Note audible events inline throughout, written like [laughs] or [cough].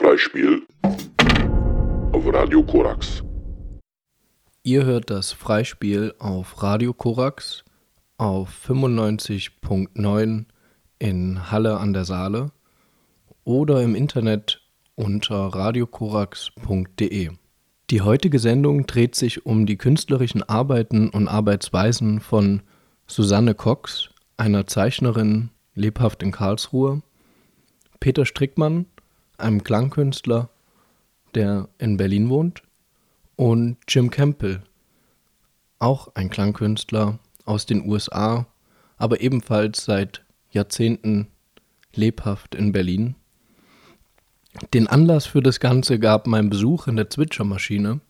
Freispiel auf Radio Korax. Ihr hört das Freispiel auf Radio Korax auf 95.9 in Halle an der Saale oder im Internet unter radiokorax.de. Die heutige Sendung dreht sich um die künstlerischen Arbeiten und Arbeitsweisen von Susanne Cox, einer Zeichnerin, lebhaft in Karlsruhe, Peter Strickmann, einem Klangkünstler, der in Berlin wohnt, und Jim Campbell, auch ein Klangkünstler aus den USA, aber ebenfalls seit Jahrzehnten lebhaft in Berlin. Den Anlass für das Ganze gab mein Besuch in der Zwitschermaschine,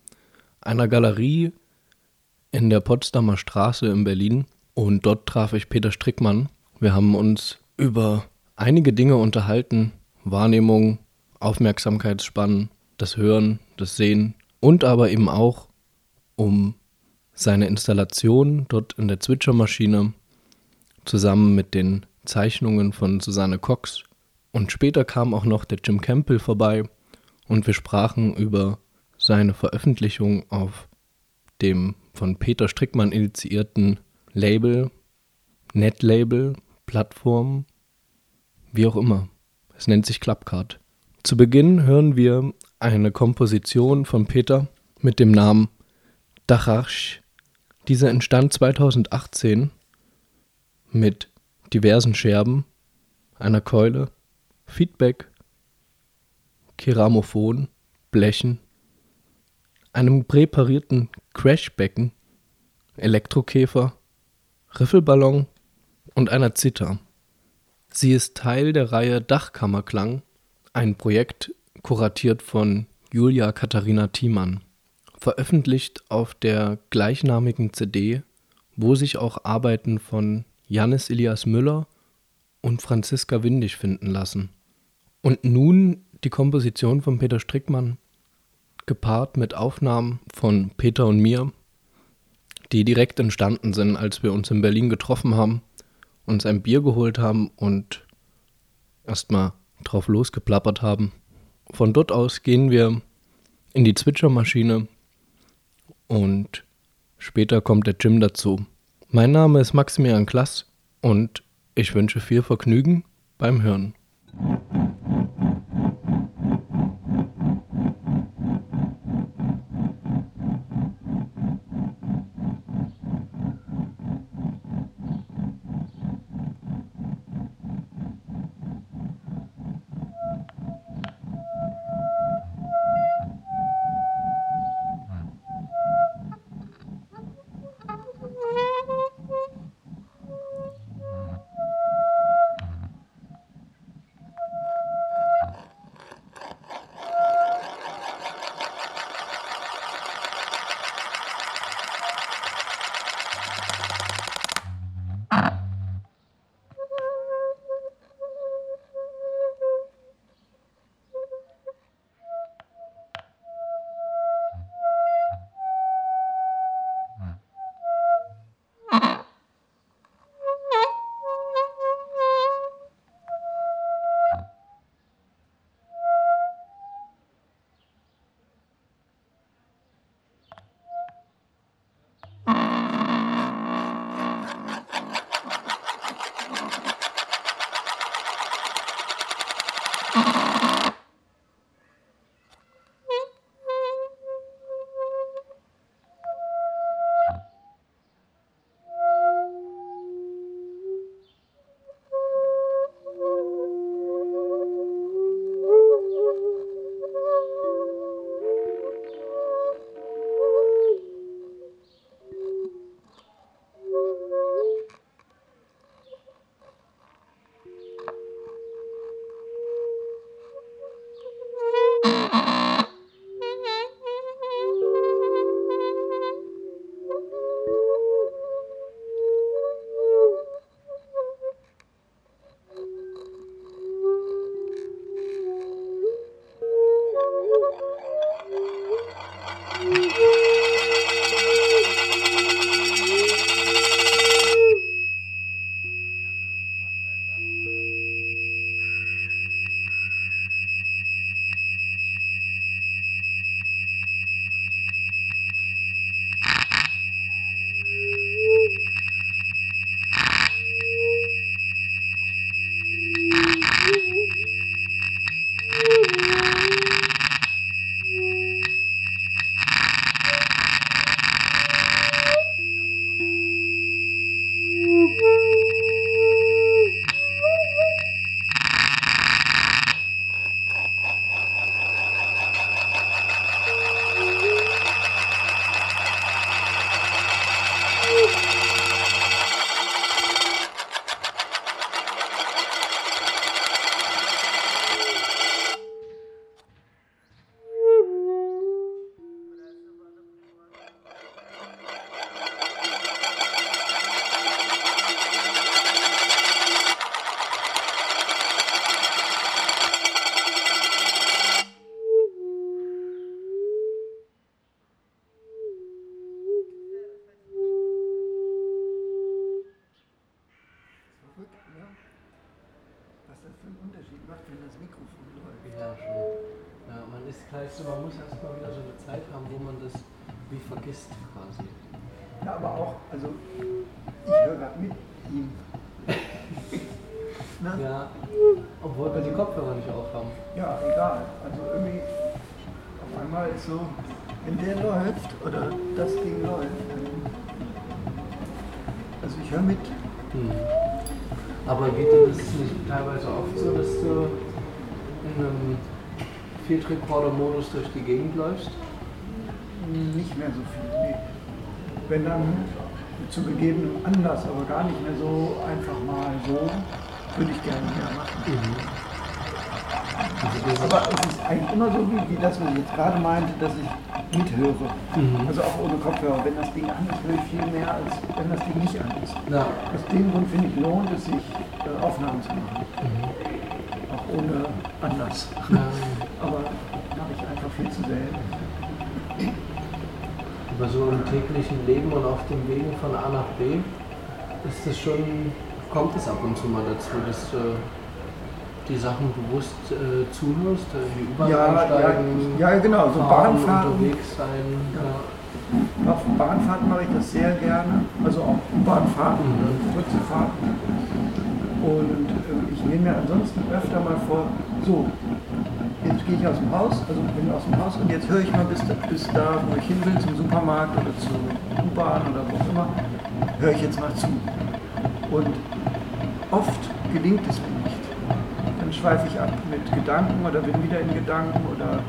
einer Galerie in der Potsdamer Straße in Berlin. Und dort traf ich Peter Strickmann. Wir haben uns über einige Dinge unterhalten. Wahrnehmung, Aufmerksamkeitsspannen, das Hören, das Sehen und aber eben auch um seine Installation dort in der Zwitschermaschine zusammen mit den Zeichnungen von Susanne Cox. Und später kam auch noch der Jim Campbell vorbei und wir sprachen über seine Veröffentlichung auf dem von Peter Strickmann initiierten Label, Netlabel, Plattform, wie auch immer. Es nennt sich Clubcard. Zu Beginn hören wir eine Komposition von Peter mit dem Namen Dacharsch. Diese entstand 2018 mit diversen Scherben, einer Keule, Feedback, Keramophon, Blechen, einem präparierten Crashbecken, Elektrokäfer, Riffelballon und einer Zither. Sie ist Teil der Reihe Dachkammerklang, ein Projekt kuratiert von Julia Katharina Thiemann, veröffentlicht auf der gleichnamigen CD, wo sich auch Arbeiten von Janis Elias Müller und Franziska Windig finden lassen. Und nun die Komposition von Peter Strickmann, gepaart mit Aufnahmen von Peter und mir, die direkt entstanden sind, als wir uns in Berlin getroffen haben, uns ein Bier geholt haben und erstmal drauf losgeplappert haben. Von dort aus gehen wir in die Zwitschermaschine und später kommt der Jim dazu. Mein Name ist Maximilian Klass und ich wünsche viel Vergnügen beim Hören. Field Recorder-Modus durch die Gegend läufst? Nicht mehr so viel. Nee. Wenn dann zu gegebenem Anlass, aber gar nicht mehr so einfach mal so, würde ich gerne mehr machen. Also dieses- Aber es ist eigentlich immer so, wie, wie das, was ich jetzt gerade meinte, dass ich mithöre. Mhm. Also auch ohne Kopfhörer. Wenn das Ding an ist, höre ich viel mehr, als wenn das Ding nicht an ist. ja. Aus dem Grund finde ich, lohnt es sich, äh, Aufnahmen zu machen. Auch ohne Anlass. ja. [laughs] viel zu selten. Aber so im täglichen Leben und auf dem Wegen von A nach B ist das schon, kommt es ab und zu mal dazu, dass du die Sachen bewusst äh, zuhörst, äh, in die U-Bahn Ja, ja, einsteigen, ja, genau. So fahren, Bahnfahrten. unterwegs sein. Ja. Auf Bahnfahrten mache ich das sehr gerne. Also auch U-Bahnfahrten, Mhm. kurze Fahrten. Und äh, ich nehme mir ansonsten öfter mal vor, so, gehe ich aus dem Haus, also bin aus dem Haus und jetzt höre ich mal bis da, bis da, wo ich hin will, zum Supermarkt oder zur U-Bahn oder wo auch immer, höre ich jetzt mal zu. Und oft gelingt es mir nicht. Dann schweife ich ab mit Gedanken oder bin wieder in Gedanken oder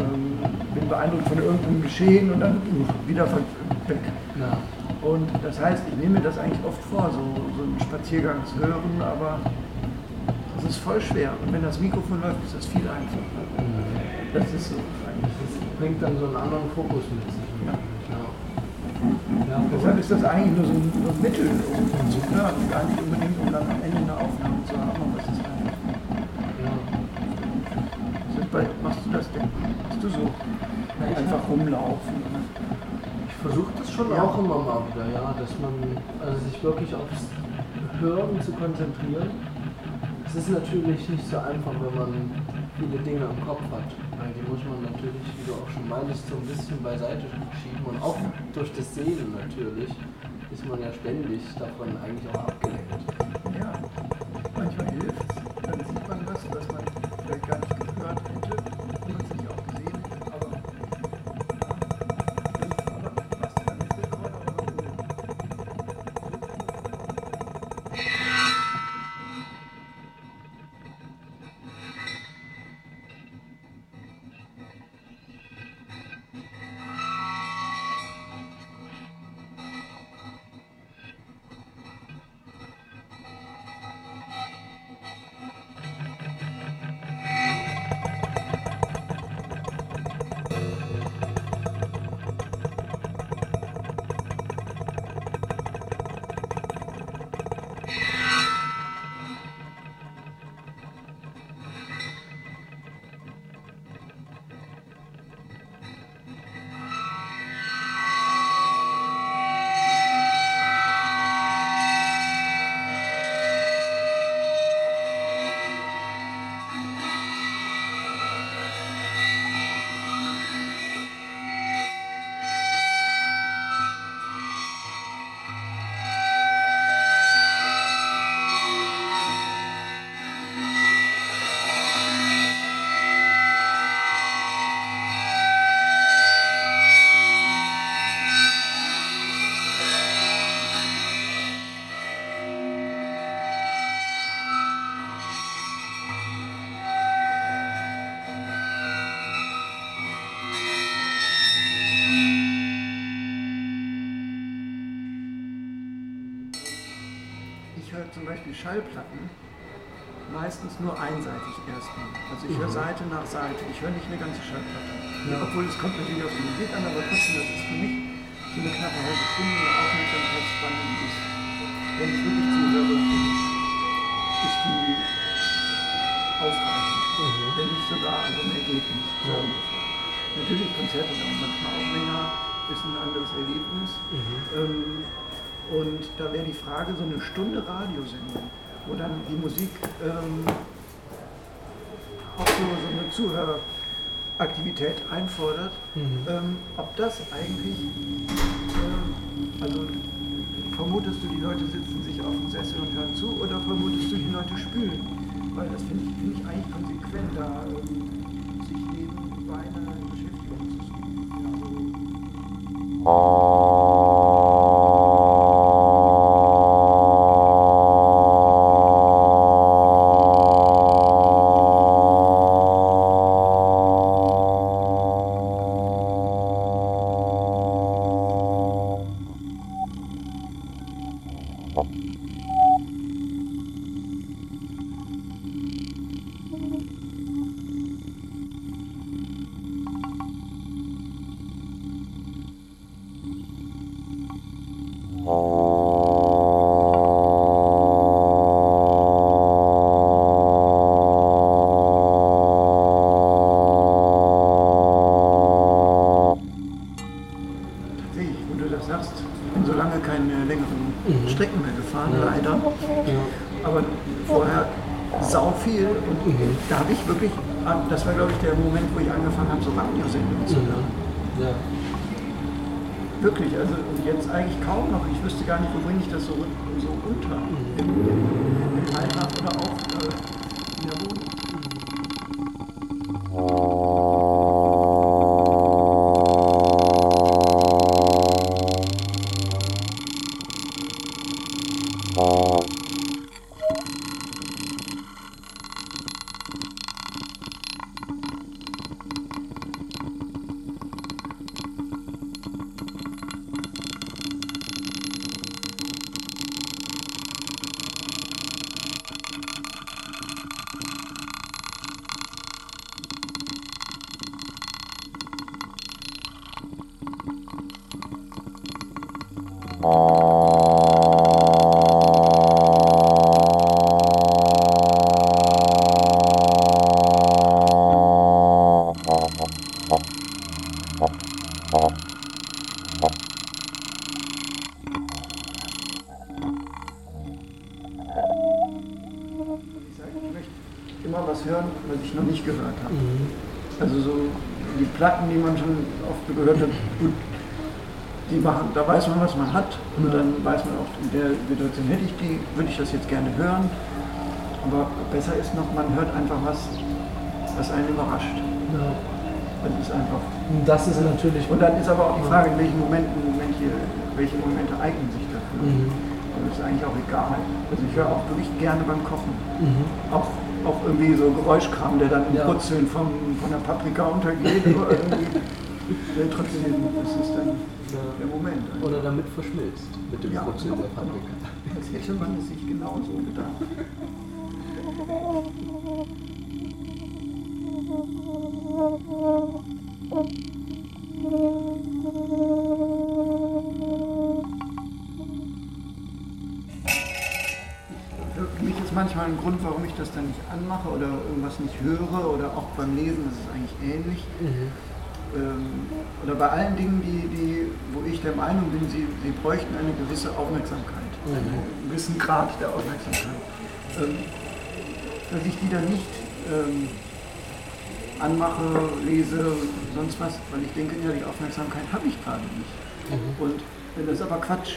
ähm, bin beeindruckt von irgendeinem Geschehen und dann uh, wieder weg. Ja. Und das heißt, ich nehme mir das eigentlich oft vor, so, so einen Spaziergang zu hören, aber das ist voll schwer. Und wenn das Mikrofon läuft, ist das viel einfacher. Das ist so eigentlich. Das bringt dann so einen anderen Fokus mit sich. Ja. Ja. Ja, Deshalb ist das eigentlich nur so ein, so ein Mittel, um zu hören, gar nicht unbedingt, um dann am Ende eine Aufnahme zu haben, aber es ist einfach. ja. Sind bei, machst du das denn? Machst du so? Ich Einfach rumlaufen. Ich versuche das schon Ja. auch immer mal wieder, ja, dass man also sich wirklich aufs Hören zu konzentrieren. Es ist natürlich nicht so einfach, wenn man viele Dinge im Kopf hat. Weil die muss man natürlich, wie du auch schon meintest, so ein bisschen beiseite schieben. Und auch durch das Sehen natürlich ist man ja ständig davon eigentlich auch abgelenkt. Ja, manchmal hilft Schallplatten meistens nur einseitig erstmal. Also ich höre Seite nach Seite. Ich höre nicht eine ganze Schallplatte. Ja. Obwohl es kommt natürlich auf die Musik an, aber trotzdem, das ist für mich so eine knappe halbe Stunde Aufmerksamkeitsspanne, die ist, wenn ich wirklich zuhöre, ist die ausreichend. Wenn nicht sogar, also mehr geht nicht. So. Natürlich Konzerte dauern manchmal auch länger, ist ein anderes Erlebnis. Ähm, und da wäre die Frage, so eine Stunde Radiosendung, wo dann die Musik ähm, auch so, so eine Aktivität einfordert, ähm, ob das eigentlich, äh, also vermutest du, die Leute sitzen sich auf dem Sessel und hören zu oder vermutest du, die Leute spülen? Weil das finde ich, find ich eigentlich konsequent, da ähm, sich nebenbei eine Beschäftigung zu suchen. Ja, so nicht gehört habe. Also so die Platten, die man schon oft gehört hat, gut, die machen, da weiß man, was man hat und dann weiß man auch, in der Situation hätte ich die, würde ich das jetzt gerne hören. Aber besser ist noch, man hört einfach was, was einen überrascht. Ja. Das ist einfach. Das ist natürlich. Und dann ist aber auch die Frage, in welchen Momenten, welche, welche Momente eignen sich dafür. Mhm. Und das ist eigentlich auch egal. Also ich höre auch wirklich gerne beim Kochen. Mhm. Auch, auch irgendwie so Geräuschkram, der dann im Ja. Brutzeln vom, von der Paprika untergeht. [laughs] aber irgendwie, äh, trotzdem ist es dann der Moment. Oder damit verschmilzt mit dem Ja, Brutzeln der genau. Paprika. Das hätte man sich genauso gedacht. [laughs] mich ist manchmal ein Grund, warum ich das dann nicht anmache oder irgendwas nicht höre oder auch beim Lesen ist es eigentlich ähnlich. Ähm, oder bei allen Dingen, die, die, wo ich der Meinung bin, sie, sie bräuchten eine gewisse Aufmerksamkeit, einen gewissen Grad der Aufmerksamkeit. Ähm, dass ich die dann nicht ähm, anmache, lese, sonst was, weil ich denke, ja, die Aufmerksamkeit habe ich gerade nicht. Und äh, das ist aber Quatsch,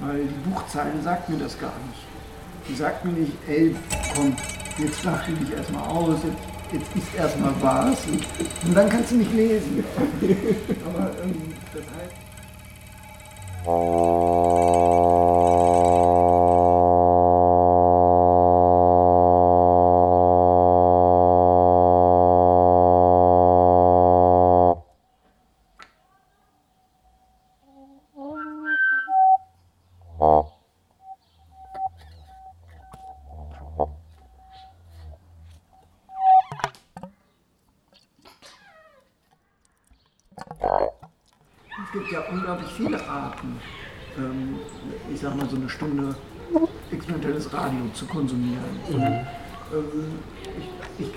weil die Buchzeile sagt mir das gar nicht. Die sagt mir nicht, ey, komm, jetzt lach dich erstmal aus, jetzt, jetzt ist erstmal was und, und dann kannst du nicht lesen. [laughs] aber ähm, das heißt,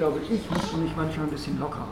glaube, ich müsste mich manchmal ein bisschen lockerer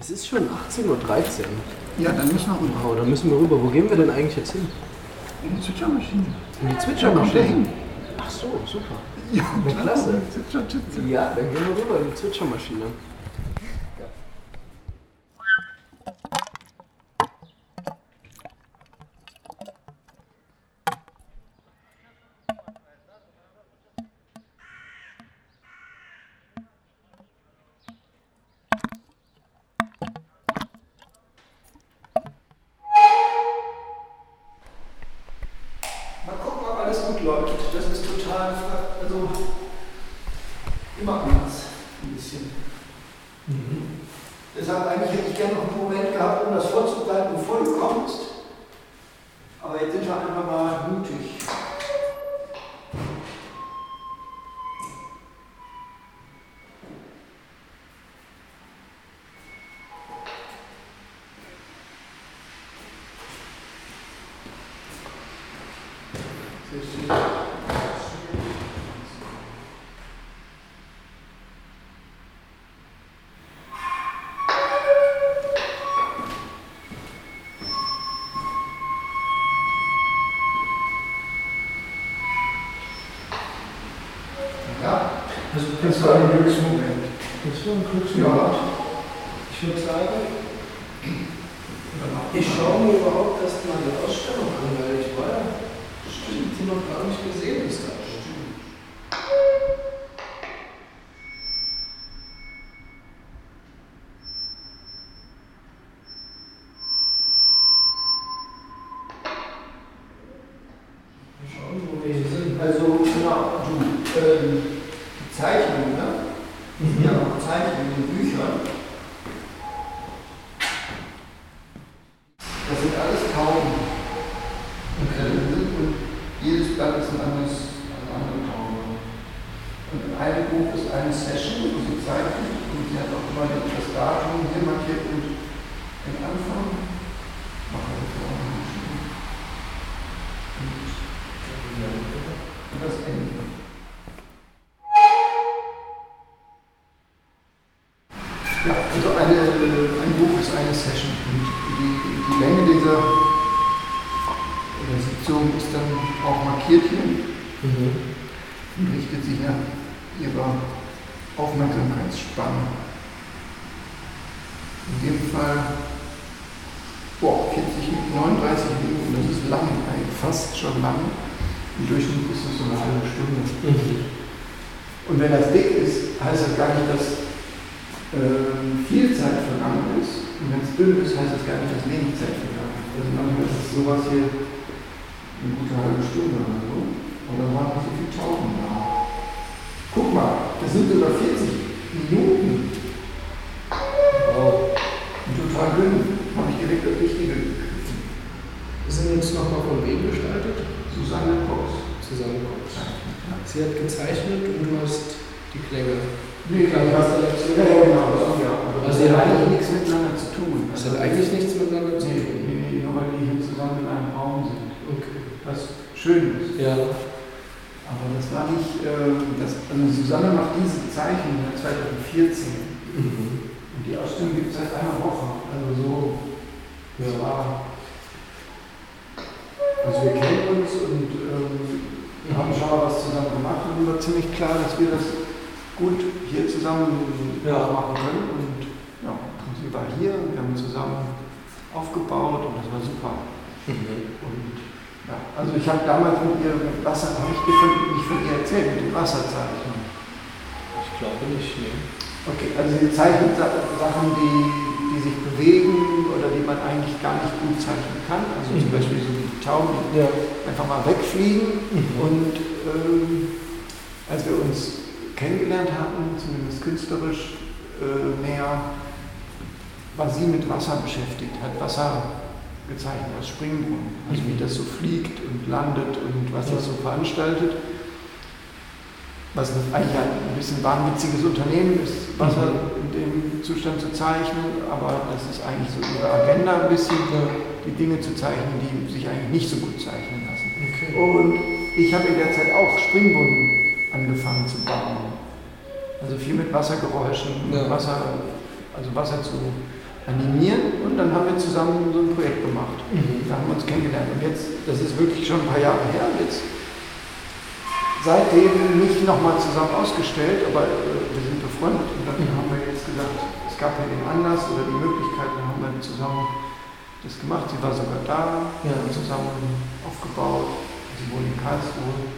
Es ist schon 18.13 Uhr. Ja, dann müssen wir rüber. Oh, da müssen wir rüber. Wo gehen wir denn eigentlich jetzt hin? In die Zwitschermaschine. In die Zwitschermaschine. hin. Ach so, super. Ja, klasse. Ja, dann gehen wir rüber in die Zwitschermaschine. Das war ein Aufmerksamkeitsspanne. In dem Fall boah, 40, 39 Minuten, das ist lang, eigentlich fast schon lang. Im Durchschnitt ist das so eine halbe Stunde. Und wenn das dick ist, heißt das gar nicht, dass ähm, viel Zeit vergangen ist. Und wenn es dünn ist, heißt das gar nicht, dass wenig Zeit vergangen ist. Also manchmal ist es sowas hier eine gute halbe Stunde oder so. Und dann waren noch so viele Tauben da. Guck mal, das sind sogar 40 Minuten. Wow. Total dünn. Habe ich direkt das Richtige gegriffen. Wir sind jetzt nochmal von wem gestaltet? Susanne Cox. Zusammengekommen. Sie hat gezeichnet und du hast die Klänge. Nee, Klar, ja, hast du ja, dazu- genau, ja. Also ihr hat eigentlich nichts miteinander zu tun. Das hat eigentlich nichts miteinander zu tun. nee, nee, nur weil die hier zusammen in einem Raum sind. Okay. Was schön ist. Ja. Aber das war nicht, ähm, das, also Susanne macht diese Zeichnung seit 2014. Mhm. Und die Ausstellung gibt es seit einer Woche. Also so, das Ja. war. Also wir kennen uns und ähm, wir haben schon mal was zusammen gemacht und war ziemlich klar, dass wir das gut hier zusammen Ja. machen können. Und ja, sie war hier und wir haben zusammen aufgebaut und das war super. Mhm. Und ja, also ich habe damals mit ihr mit Wasser, habe ich von, nicht von ihr erzählt, mit dem Wasserzeichen. Ich glaube nicht, nee. Okay, also sie zeichnet Sa- Sachen, die, die sich bewegen oder die man eigentlich gar nicht gut zeichnen kann. Also zum Mhm. Beispiel so wie die Tauben, die Ja. einfach mal wegfliegen. Mhm. Und ähm, als wir uns kennengelernt hatten, zumindest künstlerisch, äh, näher, war sie mit Wasser beschäftigt, hat Wasser gezeichnet aus Springbrunnen, also wie das so fliegt und landet und was das so veranstaltet. Was eigentlich ein bisschen wahnwitziges Unternehmen ist, Wasser in dem Zustand zu zeichnen, aber das ist eigentlich so ihre Agenda ein bisschen, die Dinge zu zeichnen, die sich eigentlich nicht so gut zeichnen lassen. Okay. Und ich habe in der Zeit auch Springbrunnen angefangen zu bauen. Also viel mit Wassergeräuschen, Ja. Wasser, also Wasser zu animieren und dann haben wir zusammen so ein Projekt gemacht. Mhm. Da haben wir uns kennengelernt. Und jetzt, das ist wirklich schon ein paar Jahre her, jetzt seitdem nicht nochmal zusammen ausgestellt, aber äh, wir sind befreundet und dann Mhm. haben wir jetzt gesagt, es gab ja den Anlass oder die Möglichkeit, dann haben wir zusammen das gemacht. Sie war sogar da, wir Ja. haben zusammen aufgebaut, sie wohnt in Karlsruhe.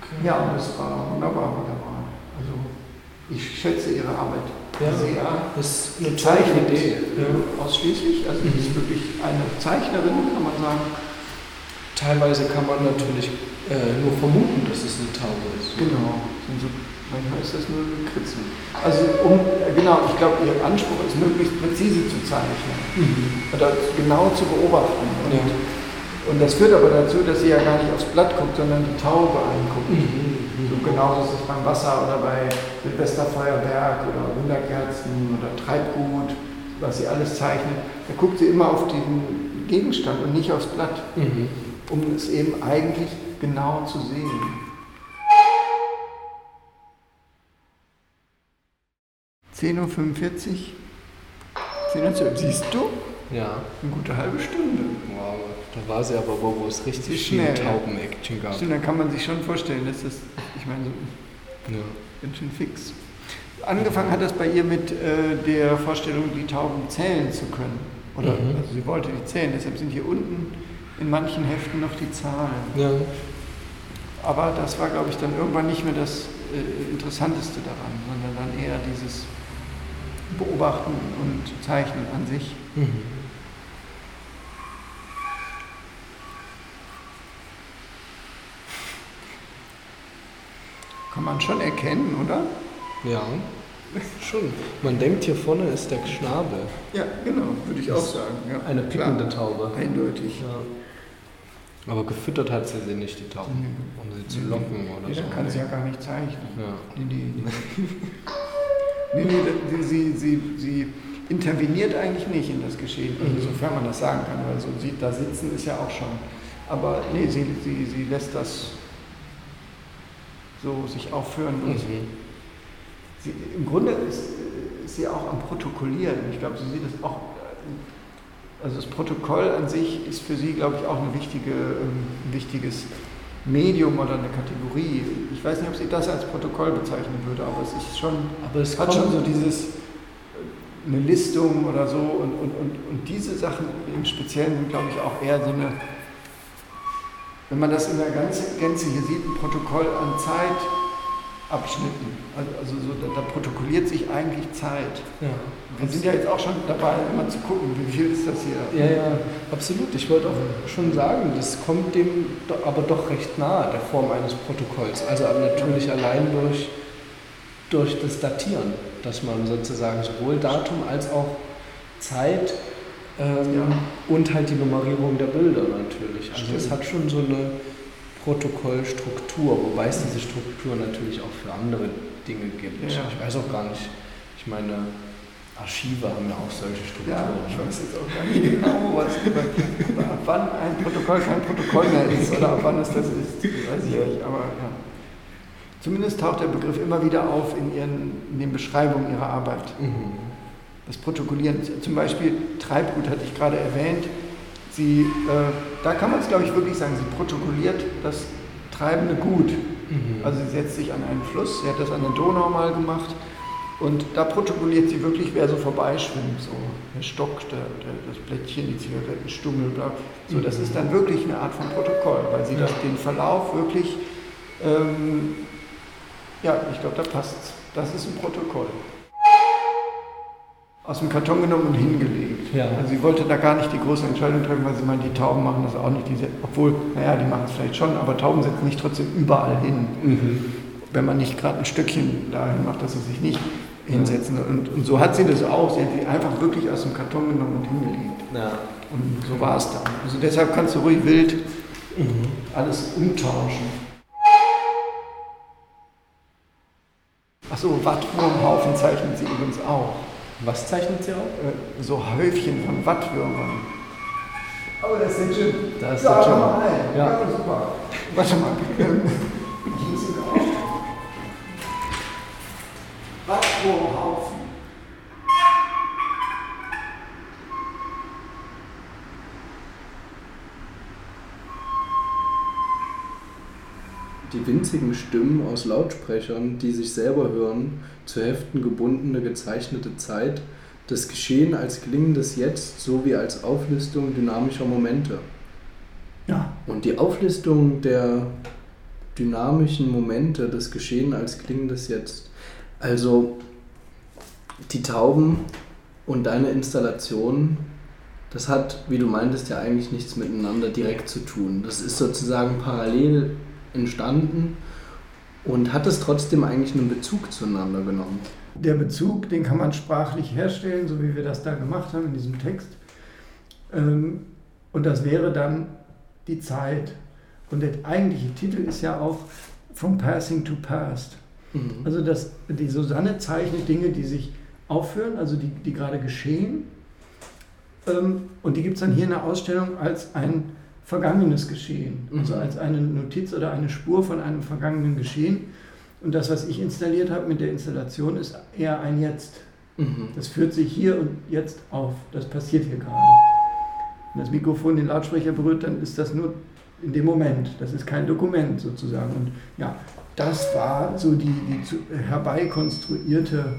Okay. Ja, und es war wunderbar, wunderbar. Also ich schätze ihre Arbeit Ja. sehr. Das ist eine tolle Zeichnet. Ja. ausschließlich, also sie ist wirklich eine Zeichnerin, kann man sagen. Teilweise kann man natürlich äh, nur vermuten, dass es eine Taube ist. Genau. So, manchmal ist das nur ein Kritzen. Also um, genau, ich glaube, ihr Anspruch ist möglichst präzise zu zeichnen Mhm. oder genau zu beobachten. Und, Ja. und das führt aber dazu, dass sie ja gar nicht aufs Blatt guckt, sondern die Taube anguckt. Mhm. So genauso ist es beim Wasser oder bei Silvesterfeuerwerk oder Wunderkerzen oder Treibgut, was sie alles zeichnet. Da guckt sie immer auf den Gegenstand und nicht aufs Blatt, Mhm. um es eben eigentlich genau zu sehen. 10.45 Uhr. 10 Uhr, zwölf. siehst du? Ja. Eine gute halbe Stunde. Wow. Da war sie aber, wo es richtig schnell. Tauben-Action gab. Stimmt, dann kann man sich schon vorstellen, dass das, ich meine, so Ja. Ganz schön fix. Angefangen hat das bei ihr mit äh, der Vorstellung, die Tauben zählen zu können. Oder Mhm. also sie wollte die zählen, deshalb sind hier unten in manchen Heften noch die Zahlen. Ja. Aber das war, glaube ich, dann irgendwann nicht mehr das äh, Interessanteste daran, sondern dann eher dieses Beobachten und Zeichnen an sich. Mhm. Kann man schon erkennen, oder? Ja. Schon. Man denkt, hier vorne ist der Schnabel. Ja, genau, würde ich auch sagen. Ja, Eine pickende Taube. Eindeutig. Ja. Aber gefüttert hat sie sie nicht, die Tauben. Nee. Um sie zu locken oder Nee, so. dann kann sie ja gar nicht zeichnen. Ja. Nee, nee. nee, nee sie, sie, sie, sie interveniert eigentlich nicht in das Geschehen, Mhm. sofern man das sagen kann, weil so sie, da sitzen ist ja auch schon. Aber nee, sie, sie, sie lässt das so sich aufführen und Mhm. sie, im Grunde ist, ist sie auch am Protokollieren. Ich glaube, sie sieht das auch. Also das Protokoll an sich ist für sie, glaube ich, auch eine wichtige, ähm, ein wichtiges Medium oder eine Kategorie. Ich weiß nicht, ob sie das als Protokoll bezeichnen würde, aber es ist schon, Aber es hat schon so dieses äh, eine Listung oder so und, und, und, und diese Sachen im Speziellen sind, glaube ich, auch eher so eine, wenn man das in der ganzen Gänze hier sieht, ein Protokoll an Zeitabschnitten. Also, also so, da, da protokolliert sich eigentlich Zeit. ja. Wir sind ja jetzt auch schon dabei, immer zu gucken, wie viel ist das hier. Ja, ja, absolut. Ich wollte auch schon sagen, das kommt dem aber doch recht nahe, der Form eines Protokolls. Also natürlich allein durch, durch das Datieren, dass man sozusagen sowohl Datum als auch Zeit ähm, Ja. und halt die Nummerierung der Bilder natürlich. Also es Stimmt. hat schon so eine Protokollstruktur, wobei es diese Struktur natürlich auch für andere Dinge gibt. Ja. Ich weiß auch gar nicht, ich meine, Archive haben ja auch solche Strukturen. Ja, ich ne? weiß jetzt auch gar nicht genau, was ab wann ein Protokoll kein Protokoll mehr ist oder ab wann es das ist, weiß ich nicht. Aber ja. Zumindest taucht der Begriff immer wieder auf in, ihren, in den Beschreibungen ihrer Arbeit. Mhm. Das Protokollieren, zum Beispiel Treibgut hatte ich gerade erwähnt. Sie, äh, da kann man es, glaube ich, wirklich sagen, sie protokolliert das treibende Gut. Mhm. Also sie setzt sich an einen Fluss, sie hat das an der Donau mal gemacht und da protokolliert sie wirklich, wer so vorbeischwimmt, so der Stock, der, der, das Blättchen, die Zigarettenstummel, bla. so das ist dann wirklich eine Art von Protokoll, weil sie das, den Verlauf wirklich, ähm, ja, ich glaube, da passt's. Das ist ein Protokoll. Aus dem Karton genommen und hingelegt. Ja. Also sie wollte da gar nicht die große Entscheidung treffen, weil sie meint, die Tauben machen das auch nicht. Diese, obwohl, naja, die machen es vielleicht schon, aber Tauben setzen sich trotzdem überall hin Mhm. wenn man nicht gerade ein Stückchen dahin macht, dass sie sich nicht hinsetzen. Und, und so hat sie das auch. Sie hat die einfach wirklich aus dem Karton genommen und hingelegt. Ja. Und so war es dann. Also deshalb kannst du ruhig wild alles umtauschen. Achso, Wattwurmhaufen zeichnet sie übrigens auch. Was zeichnet sie auch? Äh, so Häufchen von Wattwürmern. Aber das ist der Jim. Da ist ja, mal rein. Ja. Ja. super. Warte mal. Ich muss ihn auch. Wattwurmhaufen. Die winzigen Stimmen aus Lautsprechern, die sich selber hören, zu Heften gebundene gezeichnete Zeit, das Geschehen als klingendes Jetzt sowie als Auflistung dynamischer Momente. Ja. Und die Auflistung der dynamischen Momente, das Geschehen als klingendes Jetzt. Also die Tauben und deine Installation, das hat, wie du meintest, ja eigentlich nichts miteinander direkt zu tun. Das ist sozusagen parallel entstanden und hat es trotzdem eigentlich einen Bezug zueinander genommen. Der Bezug, den kann man sprachlich herstellen, so wie wir das da gemacht haben in diesem Text. Ähm, Und das wäre dann die Zeit. Und der eigentliche Titel ist ja auch From Passing to Past. Also das, die Susanne zeichnet Dinge, die sich aufhören, also die, die gerade geschehen. Ähm, Und die gibt es dann hier in der Ausstellung als ein vergangenes Geschehen, also Mhm. als eine Notiz oder eine Spur von einem vergangenen Geschehen. Und das, was ich installiert habe mit der Installation, ist eher ein Jetzt. Mhm. Das führt sich hier und jetzt auf. Das passiert hier gerade. Wenn das Mikrofon den Lautsprecher berührt, dann ist das nur in dem Moment. Das ist kein Dokument sozusagen. Und ja, das war so die, die zu, herbeikonstruierte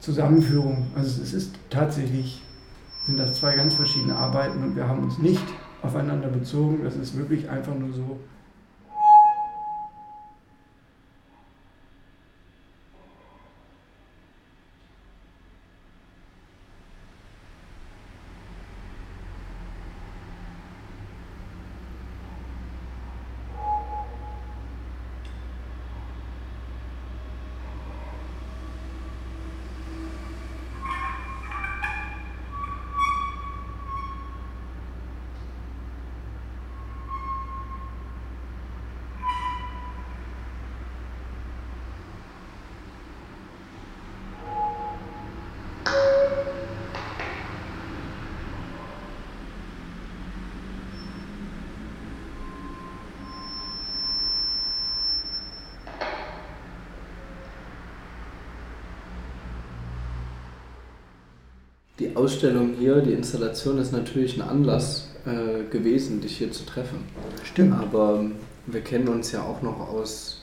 Zusammenführung. Also es ist tatsächlich, sind das zwei ganz verschiedene Arbeiten und wir haben uns nicht aufeinander bezogen. Das ist wirklich einfach nur so. Die Ausstellung hier, die Installation ist natürlich ein Anlass äh, gewesen, dich hier zu treffen. Stimmt. Aber wir kennen uns ja auch noch aus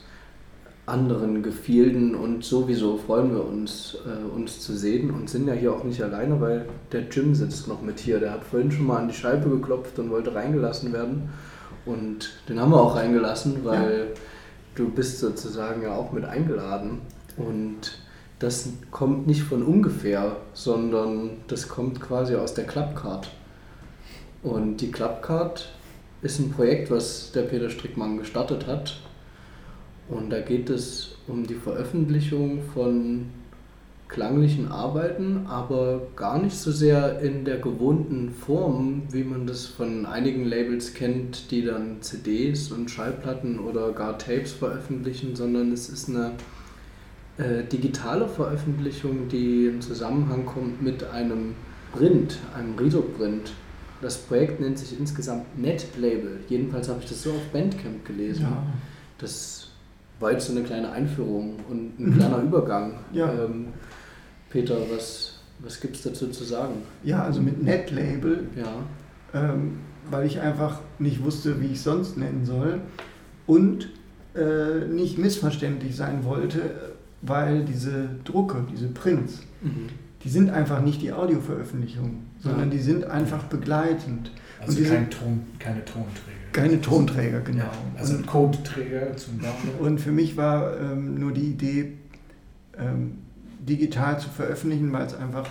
anderen Gefilden und sowieso freuen wir uns, äh, uns zu sehen und sind ja hier auch nicht alleine, weil der Jim sitzt noch mit hier. Der hat vorhin schon mal an die Scheibe geklopft und wollte reingelassen werden. Und den haben wir auch reingelassen, weil du bist sozusagen ja auch mit eingeladen. Und das kommt nicht von ungefähr, sondern das kommt quasi aus der Clubcard. Und die Clubcard ist ein Projekt, was der Peter Strickmann gestartet hat. Und da geht es um die Veröffentlichung von klanglichen Arbeiten, aber gar nicht so sehr in der gewohnten Form, wie man das von einigen Labels kennt, die dann CDs und Schallplatten oder gar Tapes veröffentlichen, sondern es ist eine äh, digitale Veröffentlichung, die im Zusammenhang kommt mit einem Print, einem Riso-Print. Das Projekt nennt sich insgesamt Net-Label. Jedenfalls habe ich das so auf Bandcamp gelesen. Ja. Das war jetzt so eine kleine Einführung und ein kleiner Übergang. Ja. Ähm, Peter, was, was gibt es dazu zu sagen? ja, also mit Netlabel Ja. ähm, weil ich einfach nicht wusste, wie ich sonst nennen soll und äh, nicht missverständlich sein wollte, weil diese Drucke, diese Prints, Mhm. die sind einfach nicht die Audioveröffentlichung, sondern Ja. die sind einfach begleitend. Also Und die kein Ton, keine Tonträger. Keine Tonträger, genau. Ja, also ein Und- Codeträger zum Download. [laughs] Und für mich war ähm, nur die Idee, ähm, digital zu veröffentlichen, weil es einfach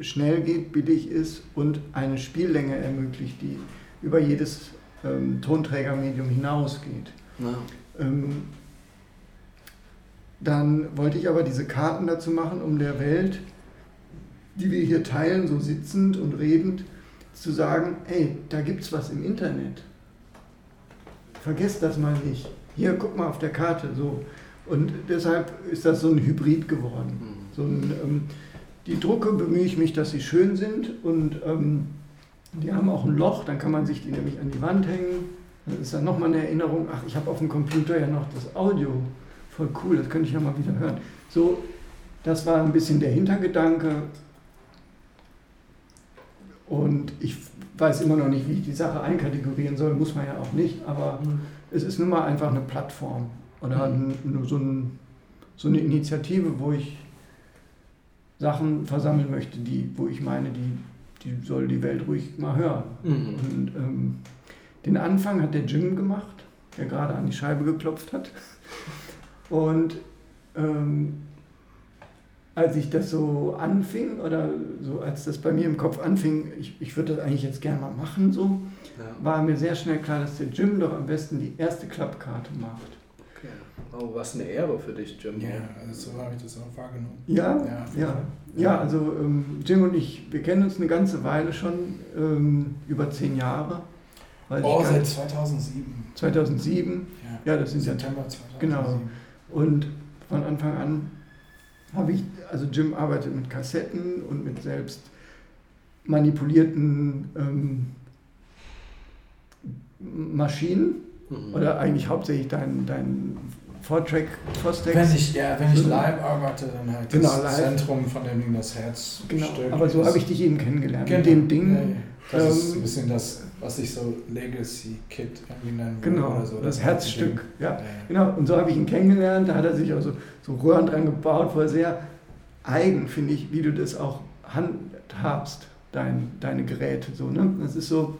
schnell geht, billig ist und eine Spiellänge ermöglicht, die über jedes ähm, Tonträgermedium hinausgeht. Ja. Dann wollte ich aber diese Karten dazu machen, um der Welt, die wir hier teilen, so sitzend und redend, zu sagen, hey, da gibt's was im Internet. Vergesst das mal nicht. Hier, guck mal auf der Karte. So. Und deshalb ist das so ein Hybrid geworden. So ein, ähm, die Drucke bemühe ich mich, dass sie schön sind und ähm, die haben auch ein Loch, dann kann man sich die nämlich an die Wand hängen. Dann ist dann nochmal eine Erinnerung, ach, ich habe auf dem Computer ja noch das Audio. Voll cool, das könnte ich ja mal wieder hören. So, das war ein bisschen der Hintergedanke. Und ich weiß immer noch nicht, wie ich die Sache einkategorieren soll, muss man ja auch nicht, aber es ist nun mal einfach eine Plattform oder nur so, ein, so eine Initiative, wo ich Sachen versammeln möchte, die, wo ich meine, die, die soll die Welt ruhig mal hören. Mhm. Und ähm, den Anfang hat der Jim gemacht, der gerade an die Scheibe geklopft hat. Und ähm, als ich das so anfing, oder so als das bei mir im Kopf anfing, ich, ich würde das eigentlich jetzt gerne mal machen, so, Ja. war mir sehr schnell klar, dass der Jim doch am besten die erste Klappkarte macht. Okay. Oh, was eine Ehre für dich, Jim. Ja, also so habe ich das auch wahrgenommen. Ja, Ja. ja, ja. also ähm, Jim und ich, wir kennen uns eine ganze Weile schon, ähm, über zehn Jahre. Weil Oh, seit kann- 2007. 2007, Ja, ja, das sind ja September 2007. Genau. Und von Anfang an habe ich, also Jim arbeitet mit Kassetten und mit selbst manipulierten ähm, Maschinen Mhm. oder eigentlich hauptsächlich dein, dein Vortrack, Fostex. Wenn ich, ja, wenn ich live arbeite, dann halt Genau, das live. Zentrum, von dem Ding das Herz genau, aber so ist. habe ich dich eben kennengelernt. Genau. Mit dem Ding. Ja, ja. Das ist ähm, ein bisschen das, was ich so Legacy Kit irgendwie nennen würde Genau, oder so. das Herzstück. Ja. Ja. Genau, und so habe ich ihn kennengelernt. Da hat er sich auch so, so Röhren dran gebaut, wo er sehr eigen, finde ich, wie du das auch handhabst, dein, deine Geräte. So, ne? Das ist so,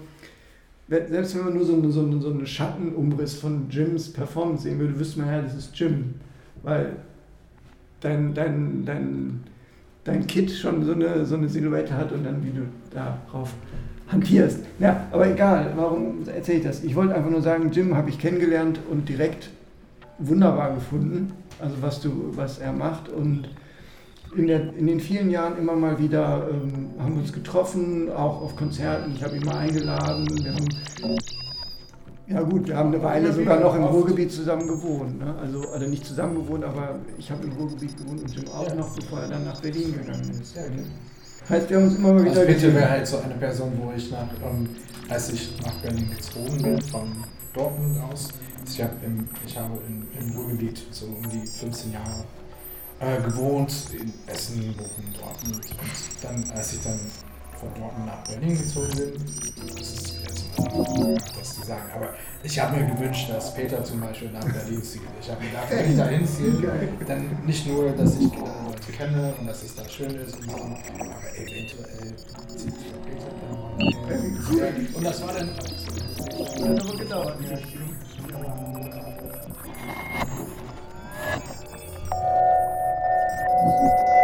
selbst wenn man nur so, eine- so, eine- so einen Schattenumriss von Jims Performance sehen würde, wüsste man ja, das ist Jim. Weil dein, dein, dein, dein Kit schon so eine, so eine Silhouette hat und dann wie du darauf hantierst. Ja, aber egal, warum erzähle ich das? Ich wollte einfach nur sagen, Jim habe ich kennengelernt und direkt wunderbar gefunden, also was, du, was er macht. Und in, der, in den vielen Jahren immer mal wieder ähm, haben wir uns getroffen, auch auf Konzerten. Ich habe ihn mal eingeladen. Wir haben, ja gut, wir haben eine Weile sogar noch im Ruhrgebiet zusammen gewohnt. Ne? Also, also nicht zusammen gewohnt, aber ich habe im Ruhrgebiet gewohnt und Jim auch noch, bevor er dann nach Berlin gegangen ist. Heißt, wir haben uns immer mal wieder Also gesehen. wäre halt so eine Person, wo ich nach, ähm, als ich nach Berlin gezogen bin, von Dortmund aus, ich, hab im, ich habe in, im Ruhrgebiet so um die 15 Jahre äh, gewohnt, in Essen, Bochum, Dortmund. Und dann, als ich dann von Dortmund nach Berlin gezogen sind. Das ist jetzt mal, das sagen. Aber ich habe mir gewünscht, dass Peter zum Beispiel nach Berlin zieht. Ich habe gedacht, wenn ich da hinziehe, dann nicht nur, dass ich da Leute kenne und dass es da schön ist und so, aber eventuell zieht Peter dann nach Berlin. Und das war dann. Das hat aber gedauert. Ja.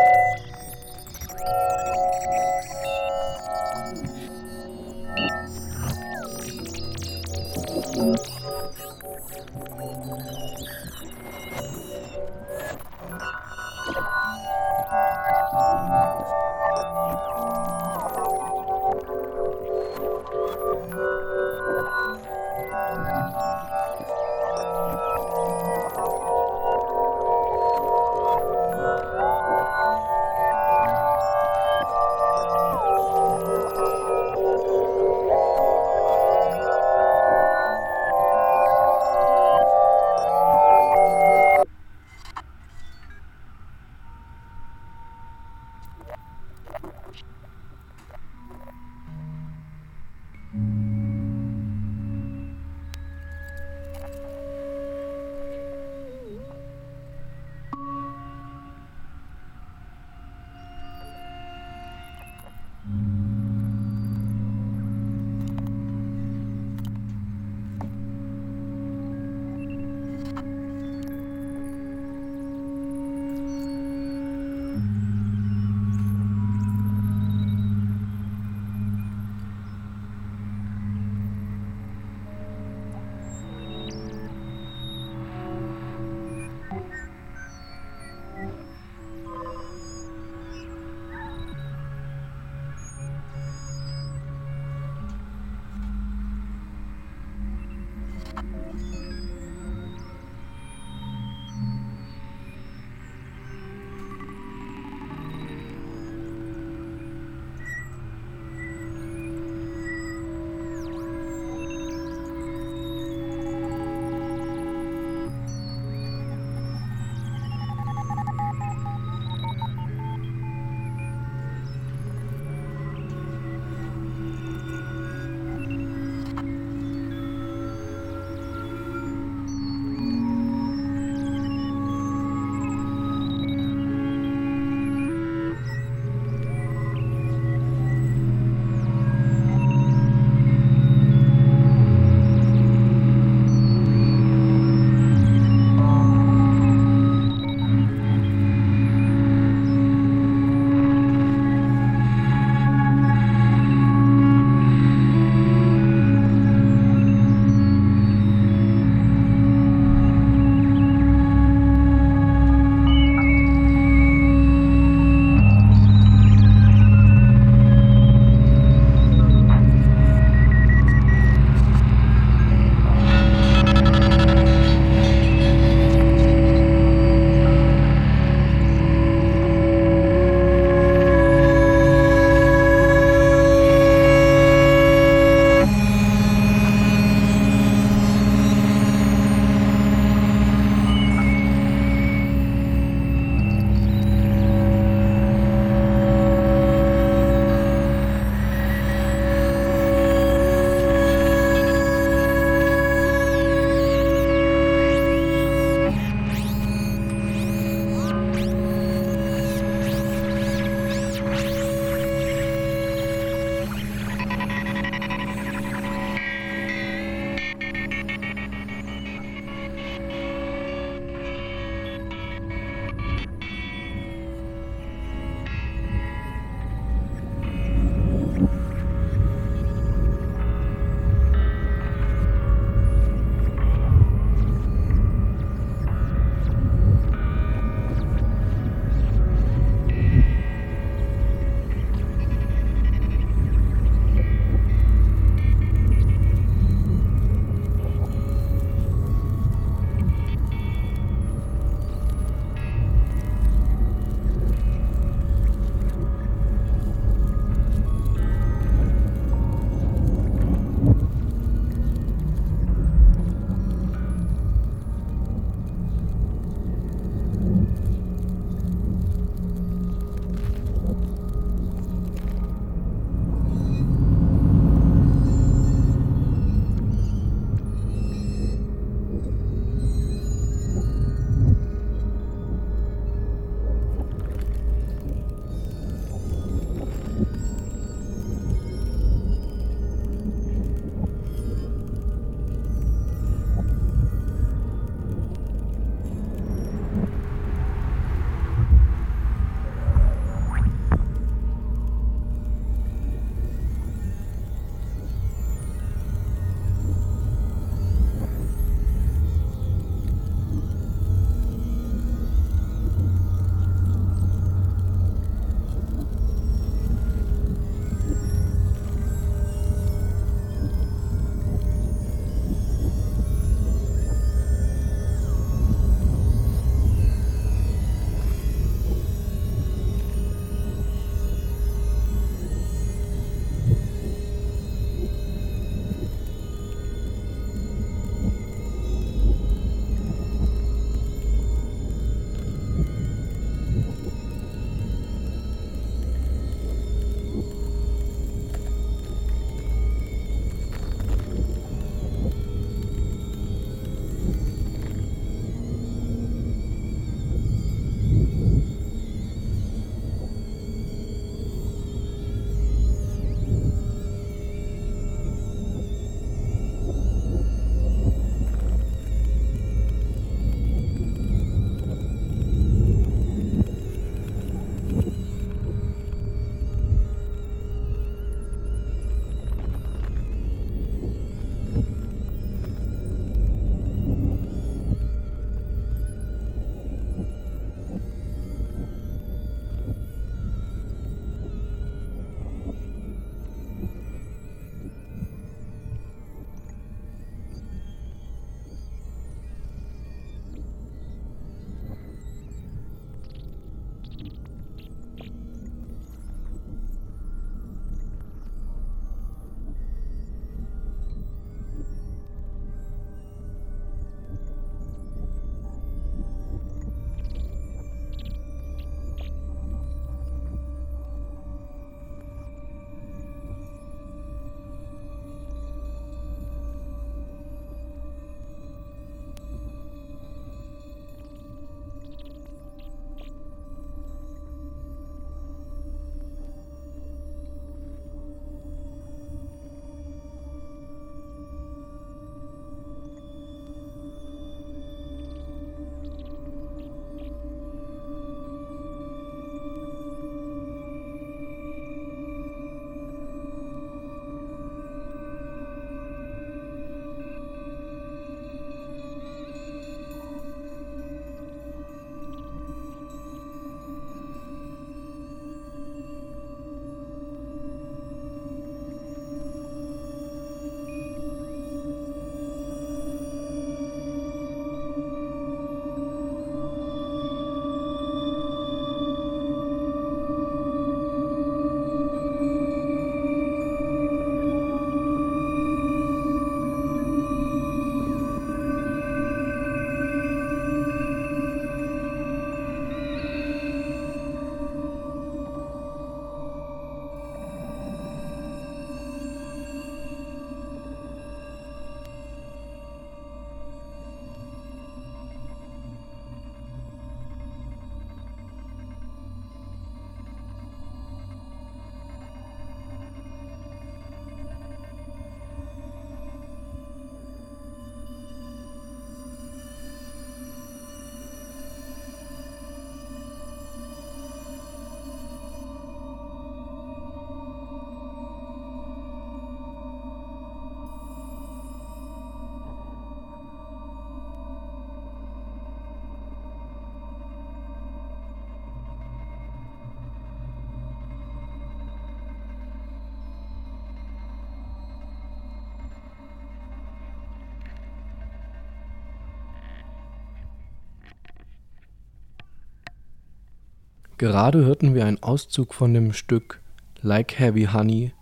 Gerade hörten wir einen Auszug von dem Stück Like Heavy Honey,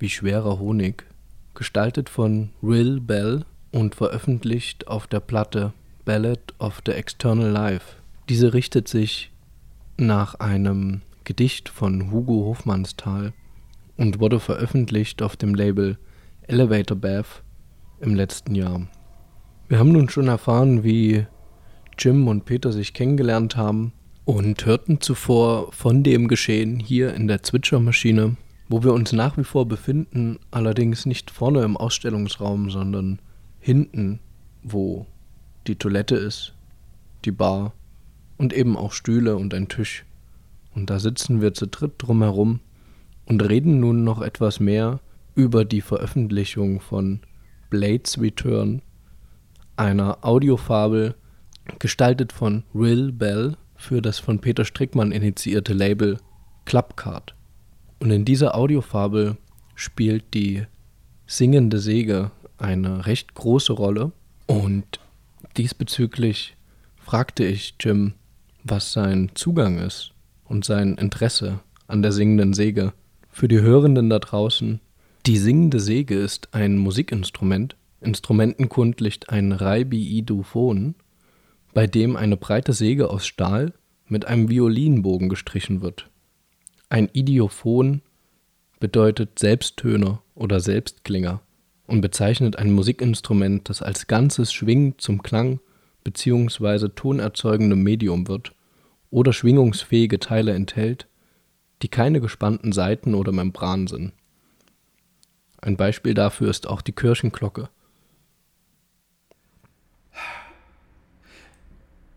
wie schwerer Honig, gestaltet von Rill Bell und veröffentlicht auf der Platte Ballad of the External Life. Diese richtet sich nach einem Gedicht von Hugo Hofmannsthal und wurde veröffentlicht auf dem Label Elevator Bath im letzten Jahr. Wir haben nun schon erfahren, wie Jim und Peter sich kennengelernt haben und hörten zuvor von dem Geschehen hier in der Zwitschermaschine, wo wir uns nach wie vor befinden, allerdings nicht vorne im Ausstellungsraum, sondern hinten, wo die Toilette ist, die Bar und eben auch Stühle und ein Tisch. Und da sitzen wir zu dritt drumherum und reden nun noch etwas mehr über die Veröffentlichung von Blades Return, einer Audiofabel, gestaltet von Rill Bell für das von Peter Strickmann initiierte Label Clubcard. Und in dieser Audiofabel spielt die singende Säge eine recht große Rolle. Und diesbezüglich fragte ich Jim, was sein Zugang ist und sein Interesse an der singenden Säge. Für die Hörenden da draußen, die singende Säge ist ein Musikinstrument, instrumentenkundlich ein Reibi-Idophon, bei dem eine breite Säge aus Stahl mit einem Violinbogen gestrichen wird. Ein Idiophon bedeutet Selbsttöner oder Selbstklinger und bezeichnet ein Musikinstrument, das als Ganzes schwingend zum Klang bzw. tonerzeugendem Medium wird oder schwingungsfähige Teile enthält, die keine gespannten Saiten oder Membran sind. Ein Beispiel dafür ist auch die Kirchenglocke.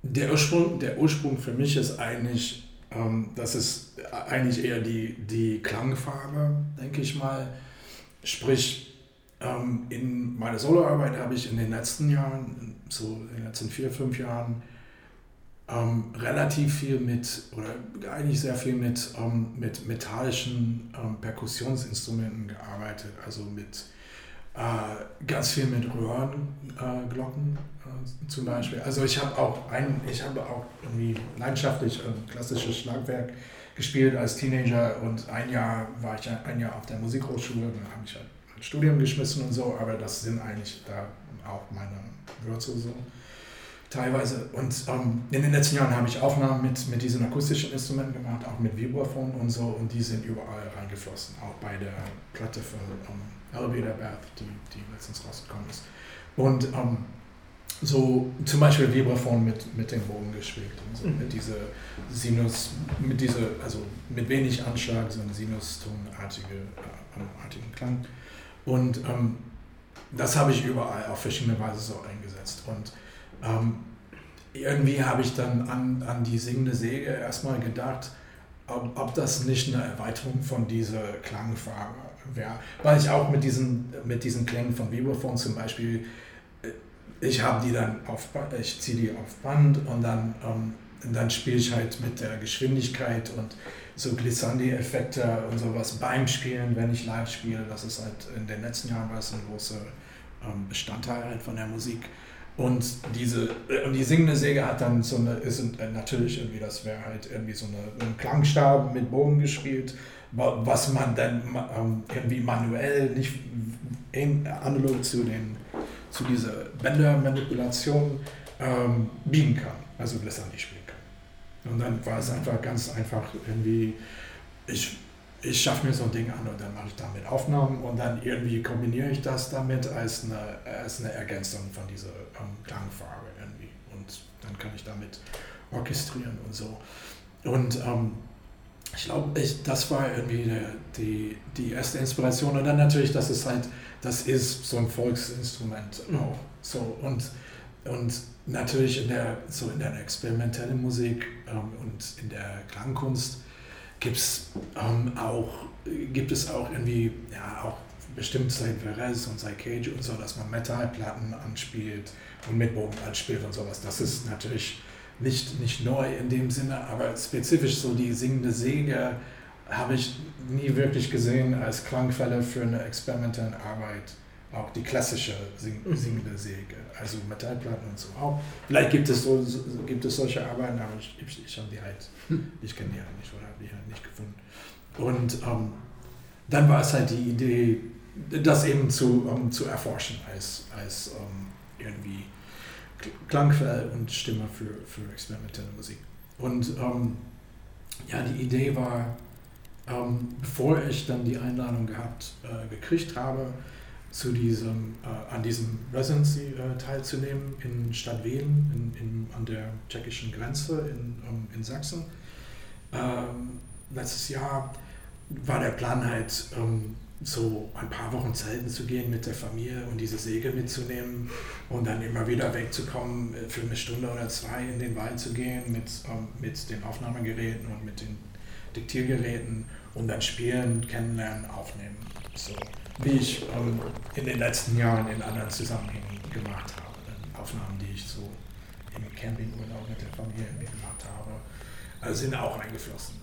Der Ursprung, der Ursprung für mich ist eigentlich, ähm, das ist eigentlich eher die, die Klangfarbe, denke ich mal. Sprich, ähm, in meiner Soloarbeit habe ich in den letzten Jahren, so in den letzten vier, fünf Jahren, ähm, relativ viel mit, oder eigentlich sehr viel mit, ähm, mit metallischen ähm, Perkussionsinstrumenten gearbeitet, also mit äh, ganz viel mit Röhrenglocken äh, zum Beispiel. Also ich habe auch ein, ich habe auch irgendwie leidenschaftlich klassisches Schlagwerk gespielt als Teenager und ein Jahr war ich ein Jahr auf der Musikhochschule, dann habe ich halt ein Studium geschmissen und so, aber das sind eigentlich da auch meine Wurzeln so teilweise. Und ähm, in den letzten Jahren habe ich Aufnahmen mit, mit diesen akustischen Instrumenten gemacht, auch mit Vibraphon und so, und die sind überall reingeflossen, auch bei der Platte von um, Elevator Bath, die, die letztens rausgekommen ist. Und ähm, so zum Beispiel Vibraphon mit, mit dem Bogen gespielt, und so, mhm. mit dieser Sinus, mit dieser, also mit wenig Anschlag, so ein Sinustonartige äh, artigen Klang. Und ähm, das habe ich überall auf verschiedene Weise so eingesetzt. Und ähm, irgendwie habe ich dann an, an die singende Säge erstmal gedacht, ob, ob das nicht eine Erweiterung von dieser Klangfarbe wäre. Weil ich auch mit diesen, mit diesen Klängen von Vibraphone zum Beispiel, äh, ich habe die dann auf, ich ziehe die auf Band und dann, ähm, dann spiele ich halt mit der Geschwindigkeit und so Glissandi-Effekte und sowas beim Spielen, wenn ich live spiele. Das ist halt in den letzten Jahren war es ein großer ähm, Bestandteil halt von der Musik. Und diese, äh, und die singende Säge hat dann so eine, ist äh, natürlich irgendwie, das wäre halt irgendwie so eine, ein Klangstab mit Bogen gespielt, was man dann ähm, irgendwie manuell nicht analog zu, den, zu dieser Bändermanipulation ähm, biegen kann, also Glissandi spielen kann. Und dann war es einfach ganz einfach irgendwie, ich ich schaffe mir so ein Ding an und dann mache ich damit Aufnahmen und dann irgendwie kombiniere ich das damit als eine, als eine Ergänzung von dieser ähm, Klangfarbe irgendwie. Und dann kann ich damit orchestrieren und so. Und ähm, ich glaube, das war irgendwie der, die, die erste Inspiration. Und dann natürlich, das ist halt, das ist so ein Volksinstrument auch. So, und, und natürlich in der, so in der experimentellen Musik ähm, und in der Klangkunst gibt's, ähm, auch, gibt es auch irgendwie, ja, auch bestimmt seit Verez und seit Cage und so, dass man Metallplatten anspielt und mit Bogen anspielt und sowas. Das ist natürlich nicht, nicht neu in dem Sinne, aber spezifisch so die singende Säge habe ich nie wirklich gesehen als Klangquelle für eine experimentelle Arbeit auch die klassische sing singende Säge, also Metallplatten und so auch. Vielleicht gibt es, so, so, gibt es solche Arbeiten, aber ich, ich, ich habe die halt, ich kenne die halt nicht oder habe die halt nicht gefunden. Und ähm, dann war es halt die Idee, das eben zu, um, zu erforschen als, als um, irgendwie Klangquell und Stimme für, für experimentelle Musik. Und ähm, ja, die Idee war, ähm, bevor ich dann die Einladung gehabt, äh, gekriegt habe, zu diesem, äh, an diesem Residency äh, teilzunehmen in Stadt Wien, in, in, an der tschechischen Grenze in, um, in Sachsen. Ähm, letztes Jahr war der Plan halt, ähm, so ein paar Wochen zelten zu gehen mit der Familie und diese Säge mitzunehmen und dann immer wieder wegzukommen, äh, für eine Stunde oder zwei in den Wald zu gehen mit, ähm, mit den Aufnahmegeräten und mit den Diktiergeräten und dann spielen, kennenlernen, aufnehmen. So wie ich ähm, in den letzten Jahren in anderen Zusammenhängen gemacht habe. Aufnahmen, die ich so im Campingurlaub mit der Familie gemacht habe, also sind auch eingeflossen.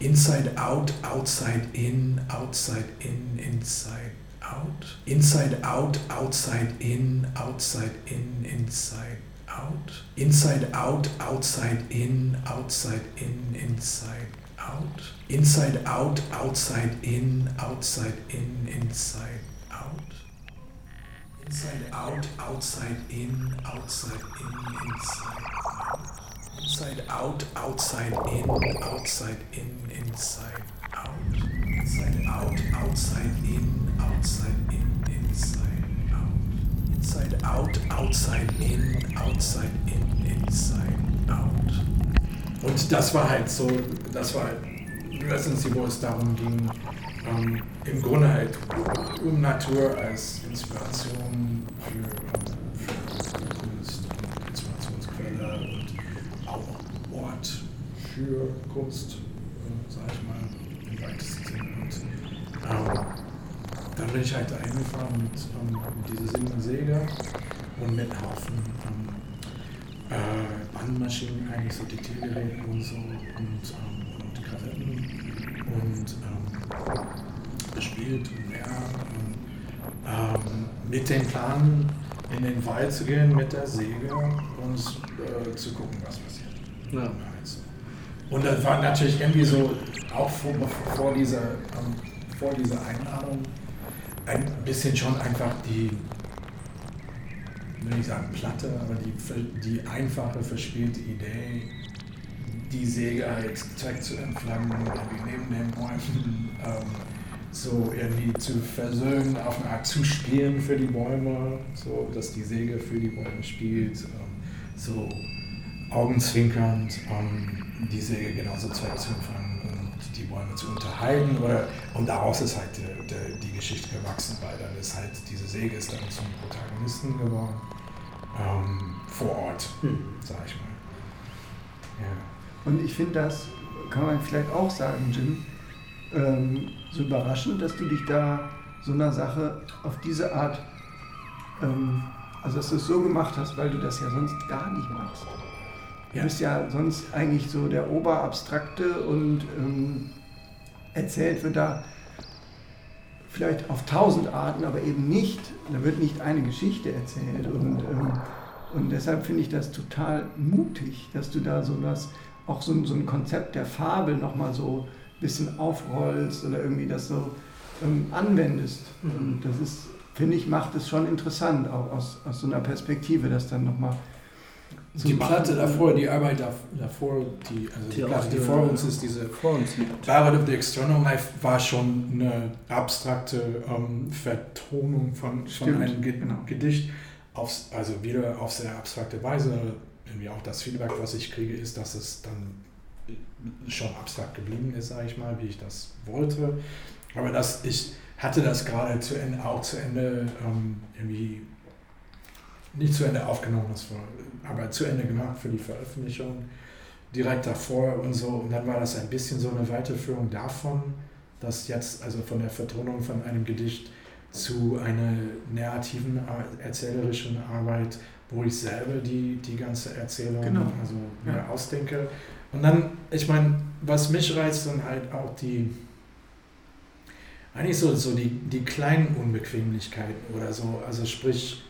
Inside out, outside in, outside in, inside out. Inside out, outside in, outside in, inside out. Inside out, outside in, outside in, inside out. Inside out, outside in, outside in, inside out. Inside out, outside in, outside in, inside out. Inside out, outside in, outside in, inside out. Inside out, outside in, outside in, inside out. Inside out, outside in, outside in, inside out. Und das war halt so, das war halt Residency, wo es darum ging, ähm, im Grunde halt um Natur als Inspiration für, für Kunst und Inspirationsquelle und auch Ort für Kunst, äh, sag ich mal, im weitesten Sinne. Und ähm, dann bin ich halt da hingefahren mit, ähm, mit dieser singenden Säge und mit einem Haufen ähm, äh, Bandmaschinen, eigentlich so Diktiergeräten und so und, ähm, und Kassetten und ähm, gespielt und lernen. Ähm, mit dem Plan, in den Wald zu gehen mit der Säge und äh, zu gucken, was passiert. Ja. Und das war natürlich irgendwie so, auch vor, vor, dieser, ähm, vor dieser Einladung, ein bisschen schon einfach die, will ich sagen platte, aber die, die einfache, verspielte Idee, die Säge halt direkt zu entflammen, irgendwie neben den Bäumen ähm, so irgendwie zu versöhnen, auf eine Art zu spielen für die Bäume, so dass die Säge für die Bäume spielt, ähm, so augenzwinkernd ähm, die Säge genauso zu empfangen und die Bäume zu unterhalten. Oder, und daraus ist halt die, die, die Geschichte gewachsen, weil dann ist halt diese Säge ist dann zum Protagonisten geworden. Ähm, vor Ort, Hm. sag ich mal. Ja. Und ich finde das, kann man vielleicht auch sagen, Jim, ähm, so überraschend, dass du dich da so einer Sache auf diese Art, ähm, also dass du es so gemacht hast, weil du das ja sonst gar nicht machst. Du Ja. bist ja sonst eigentlich so der Oberabstrakte und ähm, erzählt wird da vielleicht auf tausend Arten, aber eben nicht, da wird nicht eine Geschichte erzählt. Und, ähm, und deshalb finde ich das total mutig, dass du da so was, auch so, ein- so ein Konzept der Fabel nochmal so ein bisschen aufrollst oder irgendwie das so ähm, anwendest. Und das ist, finde ich, macht es schon interessant, auch aus, aus so einer Perspektive, das dann nochmal zu Die. Platte davor, die Arbeit dav- davor, die, also die, Die Platte, die vor uns ist, diese Vor uns liegt. Ballad of the External Life war schon eine abstrakte ähm, Vertonung von, von einem Ge genau. Gedicht, aufs, also wieder auf sehr abstrakte Weise. Irgendwie auch das Feedback, was ich kriege, ist, dass es dann schon abstrakt geblieben ist, sage ich mal, wie ich das wollte. Aber dass ich hatte das gerade zu Ende, auch zu Ende ähm, irgendwie nicht zu Ende aufgenommen, das war, aber zu Ende gemacht für die Veröffentlichung direkt davor und so. Und dann war das ein bisschen so eine Weiterführung davon, dass jetzt, also von der Vertonung von einem Gedicht zu einer narrativen, ar- erzählerischen Arbeit, wo ich selber die, die ganze Erzählung Genau. also mir Ja. ausdenke. Und dann, ich meine, was mich reizt, dann halt auch die, eigentlich so, so die, die kleinen Unbequemlichkeiten oder so. Also sprich,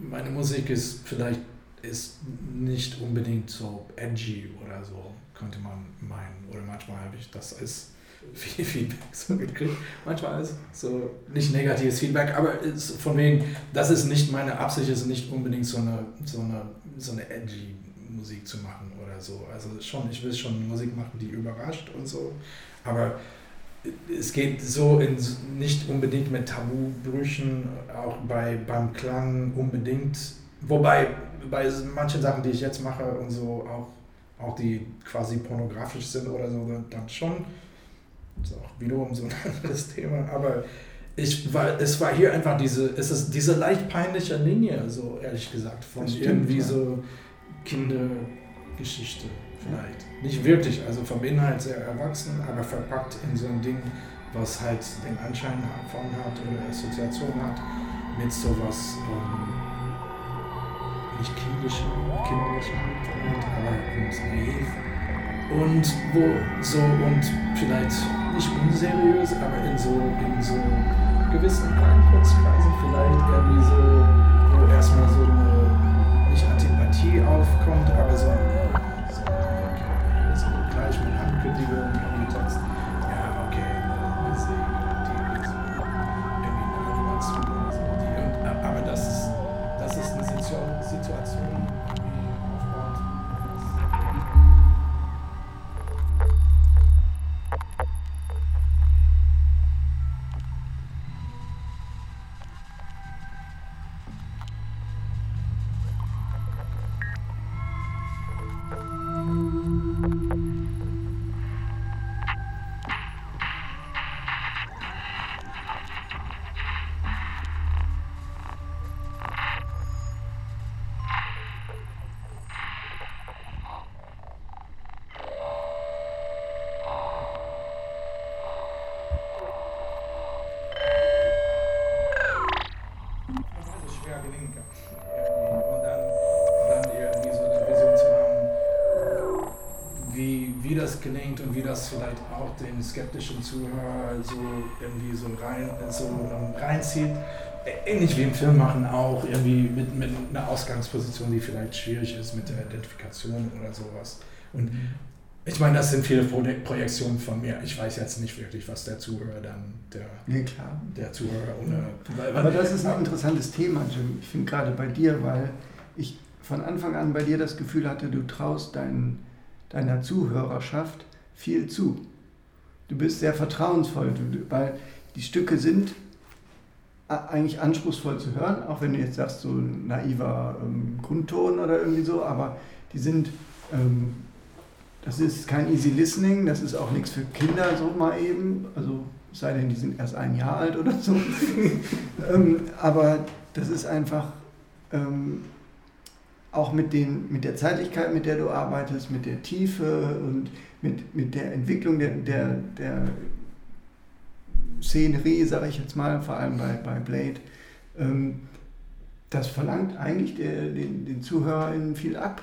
meine Musik ist vielleicht ist nicht unbedingt so edgy oder so, könnte man meinen. Oder manchmal habe ich das als viel [laughs] Feedback so gekriegt. Manchmal ist so nicht negatives Feedback, aber ist von wegen, das ist nicht meine Absicht, ist nicht unbedingt so eine, so eine, so eine edgy Musik zu machen oder so. Also schon, ich will schon Musik machen, die überrascht und so, aber es geht so in, nicht unbedingt mit Tabubrüchen, auch bei, beim Klang unbedingt, wobei bei manchen Sachen, die ich jetzt mache und so, auch, auch die quasi pornografisch sind oder so, dann schon. Das ist auch wiederum so ein [laughs] anderes Thema, aber ich war, es war hier einfach diese, es ist diese leicht peinliche Linie, so ehrlich gesagt, von stimmt, irgendwie ja. so Kindergeschichte vielleicht. Nicht wirklich, also vom Inhalt sehr erwachsen, aber verpackt in so ein Ding, was halt den Anschein von hat oder Assoziation hat mit sowas ähm, nicht kindlichen vielleicht, aber irgendwas naiv. Und wo so und vielleicht nicht unseriös, aber in so in so gewissen Klangkurzkreisen vielleicht irgendwie so, wo erstmal so eine nicht Antipathie aufkommt, aber so ein gelingt und wie das vielleicht auch den skeptischen Zuhörer so irgendwie so, rein, so reinzieht. Ähnlich wie im Film machen auch, irgendwie mit, mit einer Ausgangsposition, die vielleicht schwierig ist mit der Identifikation oder sowas. Und ich meine, das sind viele Projektionen von mir. Ich weiß jetzt nicht wirklich, was der Zuhörer dann, der, nee, klar. der Zuhörer oder. Aber das ist ein interessantes Thema, Jim. Ich finde gerade bei dir, weil ich von Anfang an bei dir das Gefühl hatte, du traust deinen deiner Zuhörerschaft viel zu. Du bist sehr vertrauensvoll, weil die Stücke sind eigentlich anspruchsvoll zu hören, auch wenn du jetzt sagst, so ein naiver ähm, Grundton oder irgendwie so, aber die sind, ähm, das ist kein easy listening, das ist auch nichts für Kinder so mal eben, also sei denn, die sind erst ein Jahr alt oder so. [laughs] ähm, aber das ist einfach ähm, auch mit, den, mit der Zeitlichkeit, mit der du arbeitest, mit der Tiefe und mit, mit der Entwicklung der, der, der Szenerie, sage ich jetzt mal, vor allem bei, bei Blade, ähm, das verlangt eigentlich der, den, den ZuhörerInnen viel ab.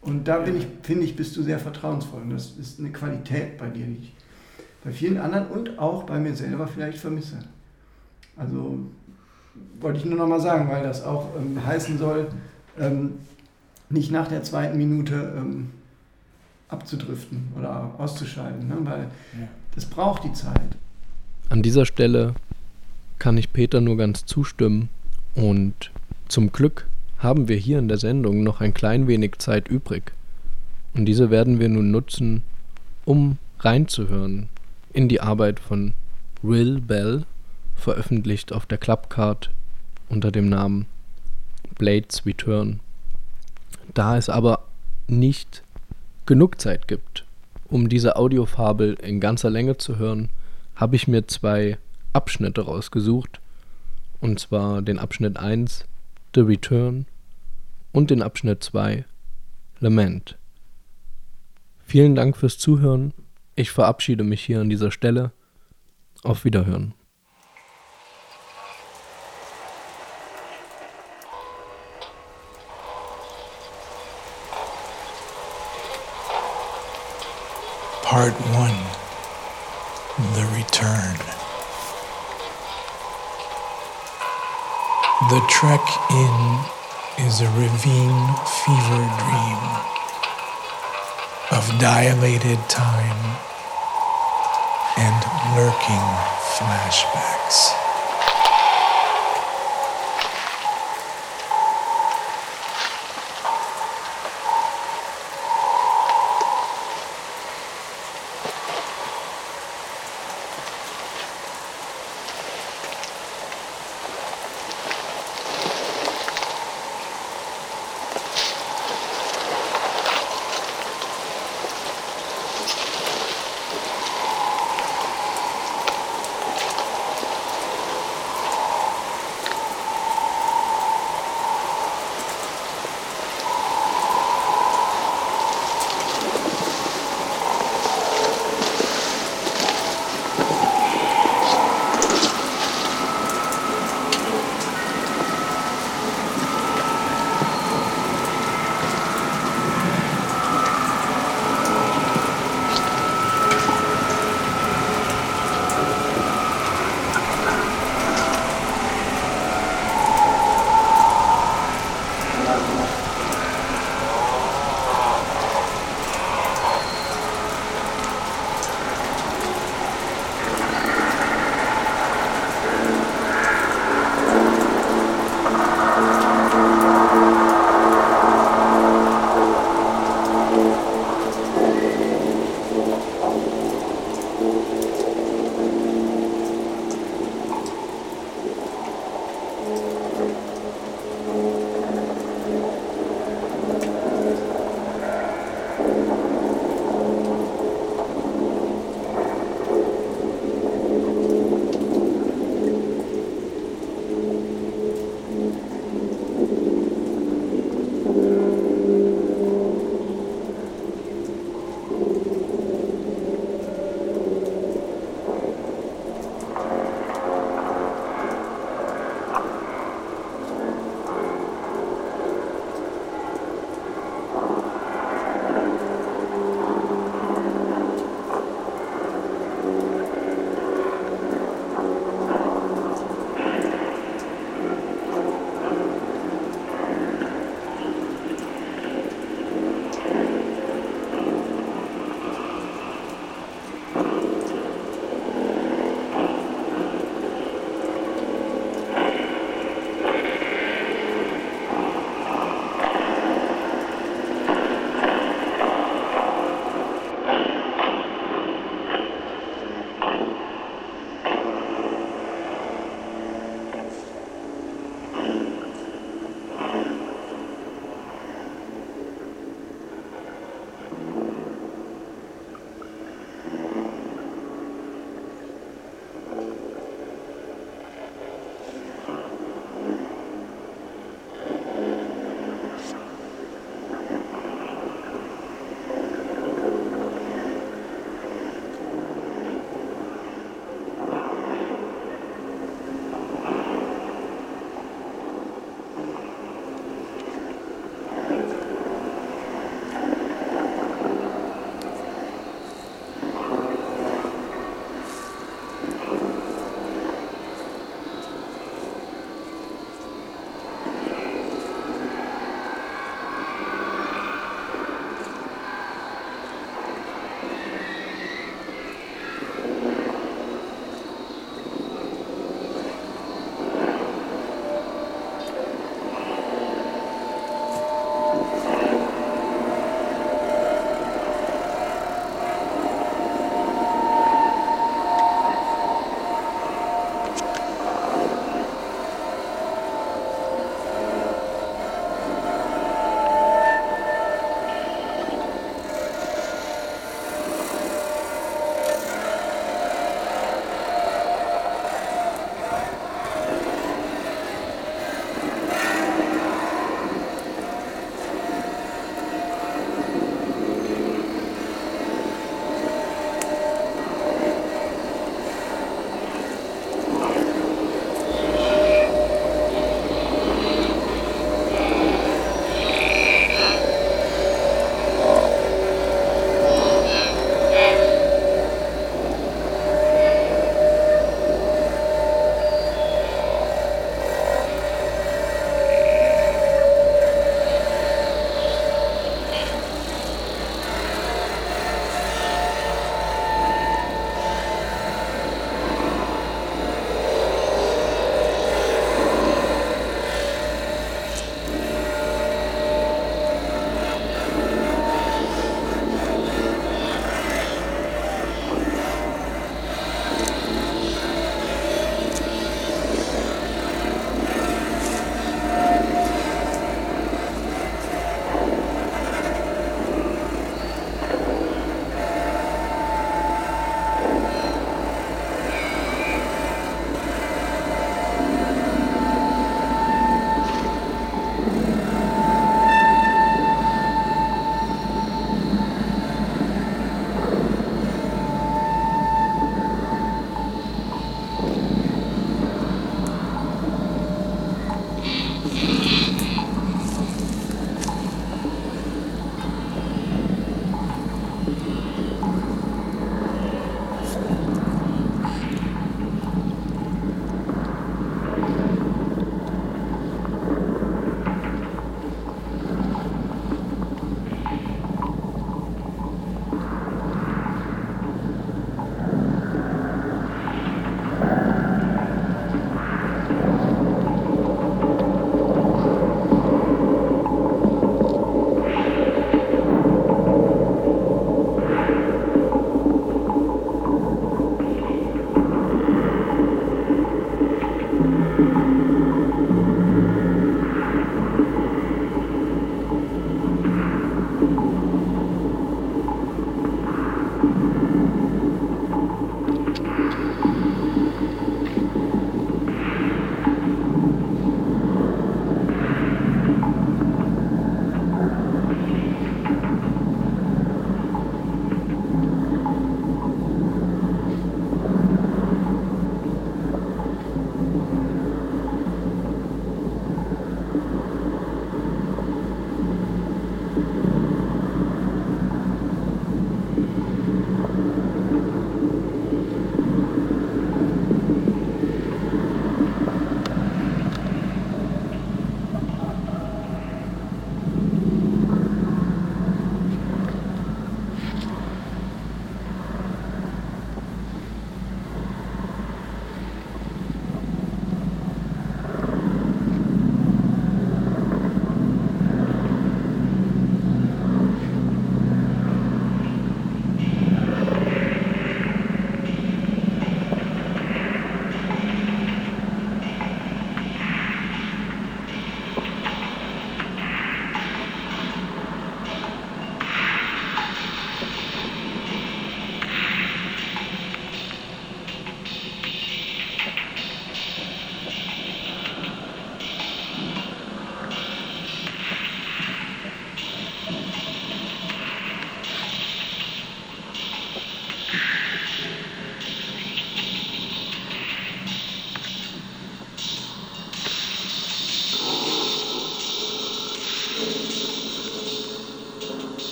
Und da bin ich, finde ich, bist du sehr vertrauensvoll. Und das ist eine Qualität bei dir, die ich bei vielen anderen und auch bei mir selber vielleicht vermisse. Also wollte ich nur noch mal sagen, weil das auch ähm, heißen soll, ähm, nicht nach der zweiten Minute ähm, abzudriften oder auszuschalten, ne? weil ja. das braucht die Zeit. An dieser Stelle kann ich Peter nur ganz zustimmen und zum Glück haben wir hier in der Sendung noch ein klein wenig Zeit übrig. Und diese werden wir nun nutzen, um reinzuhören in die Arbeit von Will Bell, veröffentlicht auf der Clubcard unter dem Namen Blades Return. Da es aber nicht genug Zeit gibt, um diese Audiofabel in ganzer Länge zu hören, habe ich mir zwei Abschnitte rausgesucht. Und zwar den Abschnitt 1, The Return, und den Abschnitt 2, Lament. Vielen Dank fürs Zuhören. Ich verabschiede mich hier an dieser Stelle. Auf Wiederhören. Part 1 The Return. The trek in is a ravine fever dream of dilated time and lurking flashbacks.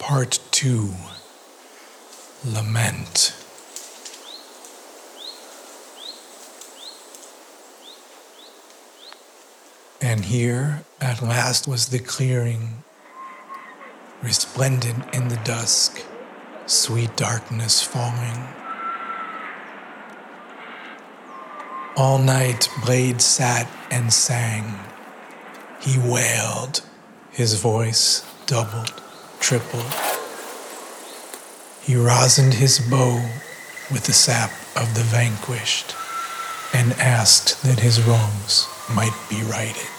Part 2 Lament. And here at last was the clearing, resplendent in the dusk, sweet darkness falling. All night Blade sat and sang. He wailed, his voice doubled, tripled. He rosined his bow with the sap of the vanquished and asked that his wrongs might be righted.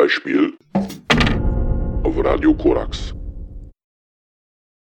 Freispiel auf Radio Korax.